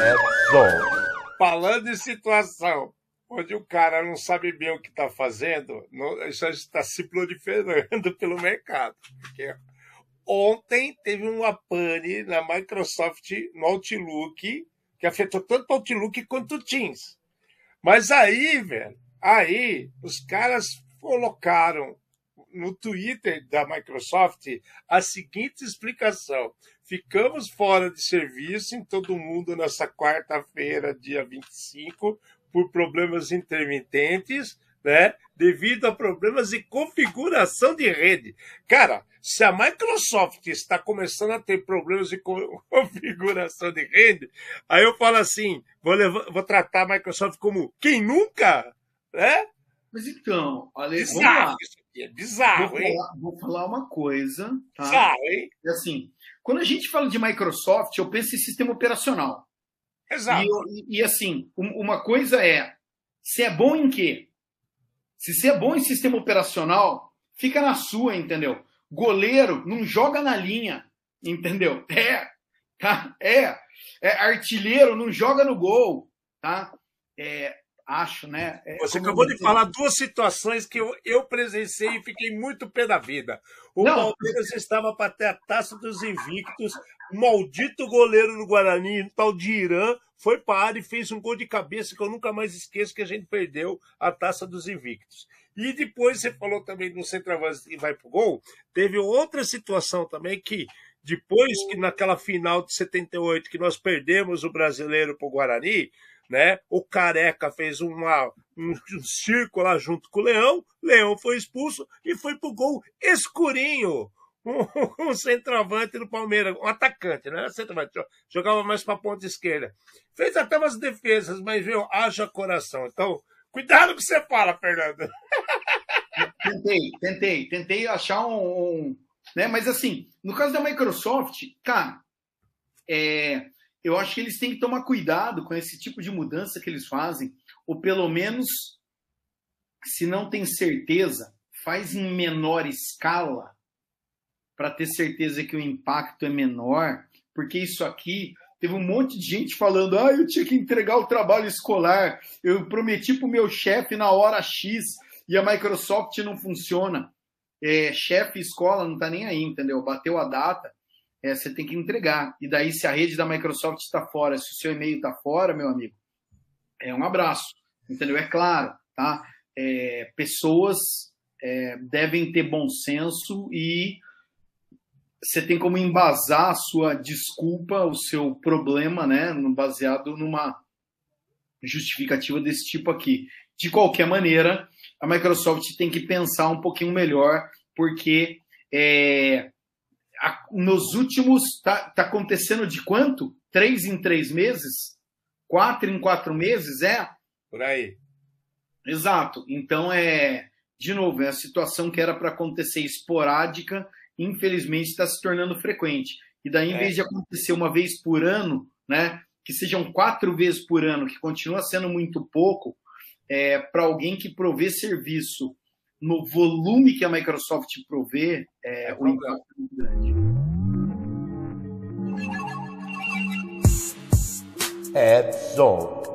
Edson. Falando em situação onde o cara não sabe bem o que está fazendo, não, isso está se proliferando pelo mercado. Porque ontem teve uma pane na Microsoft no Outlook que afetou tanto o Outlook quanto o Teams. Mas aí, velho, aí os caras colocaram no Twitter da Microsoft a seguinte explicação: ficamos fora de serviço em todo mundo nessa quarta-feira, dia 25, por problemas intermitentes, né? Devido a problemas de configuração de rede. Cara, se a Microsoft está começando a ter problemas de configuração de rede, aí eu falo assim: vou, levar, vou tratar a Microsoft como quem nunca, né? Mas então, olha, bizarro, isso aqui é bizarro, vou hein? Falar, vou falar uma coisa, tá? Bizarro, hein? É assim, quando a gente fala de Microsoft, eu penso em sistema operacional. Exato. E, e assim, uma coisa é, se é bom em quê? Se você é bom em sistema operacional, fica na sua, entendeu? Goleiro não joga na linha, entendeu? É, tá? É. é artilheiro não joga no gol, tá? É, acho, né? É, Você acabou de falar duas situações que eu, eu presenciei e fiquei muito pé da vida. O Não. Palmeiras estava para ter a taça dos invictos, o maldito goleiro do Guarani, tal de Irã, foi para a área e fez um gol de cabeça que eu nunca mais esqueço que a gente perdeu a taça dos invictos. E depois você falou também do centroavante e vai pro gol. Teve outra situação também que depois que naquela final de 78 que nós perdemos o brasileiro pro Guarani, né? O Careca fez uma, um, um circo lá junto com o Leão, Leão foi expulso e foi pro gol escurinho. Um, um centroavante do Palmeiras, um atacante, né? Centroavante, jogava mais para ponta esquerda. Fez até umas defesas, mas viu, haja coração. Então, cuidado com o que você fala, Fernando. Tentei, tentei, tentei achar um, né? Mas assim, no caso da Microsoft, cara, é, eu acho que eles têm que tomar cuidado com esse tipo de mudança que eles fazem, ou pelo menos, se não tem certeza, faz em menor escala, para ter certeza que o impacto é menor, porque isso aqui teve um monte de gente falando: ah, eu tinha que entregar o trabalho escolar, eu prometi para o meu chefe na hora X e a Microsoft não funciona. É, chefe escola não está nem aí, entendeu? Bateu a data, é, você tem que entregar. E daí, se a rede da Microsoft está fora, se o seu e-mail está fora, meu amigo, é um abraço. Entendeu? É claro, tá? É, pessoas é, devem ter bom senso e você tem como embasar a sua desculpa, o seu problema, né? Baseado numa justificativa desse tipo aqui. De qualquer maneira, a Microsoft tem que pensar um pouquinho melhor, porque é, nos últimos. Está tá acontecendo de quanto? Três em três meses? Quatro em quatro meses? É? Por aí. Exato. Então, é. De novo, é a situação que era para acontecer esporádica, infelizmente está se tornando frequente. E daí, em é. vez de acontecer uma vez por ano, né, que sejam quatro vezes por ano, que continua sendo muito pouco, é, para alguém que provê serviço no volume que a Microsoft provê, é, é o impacto é muito grande. Edson.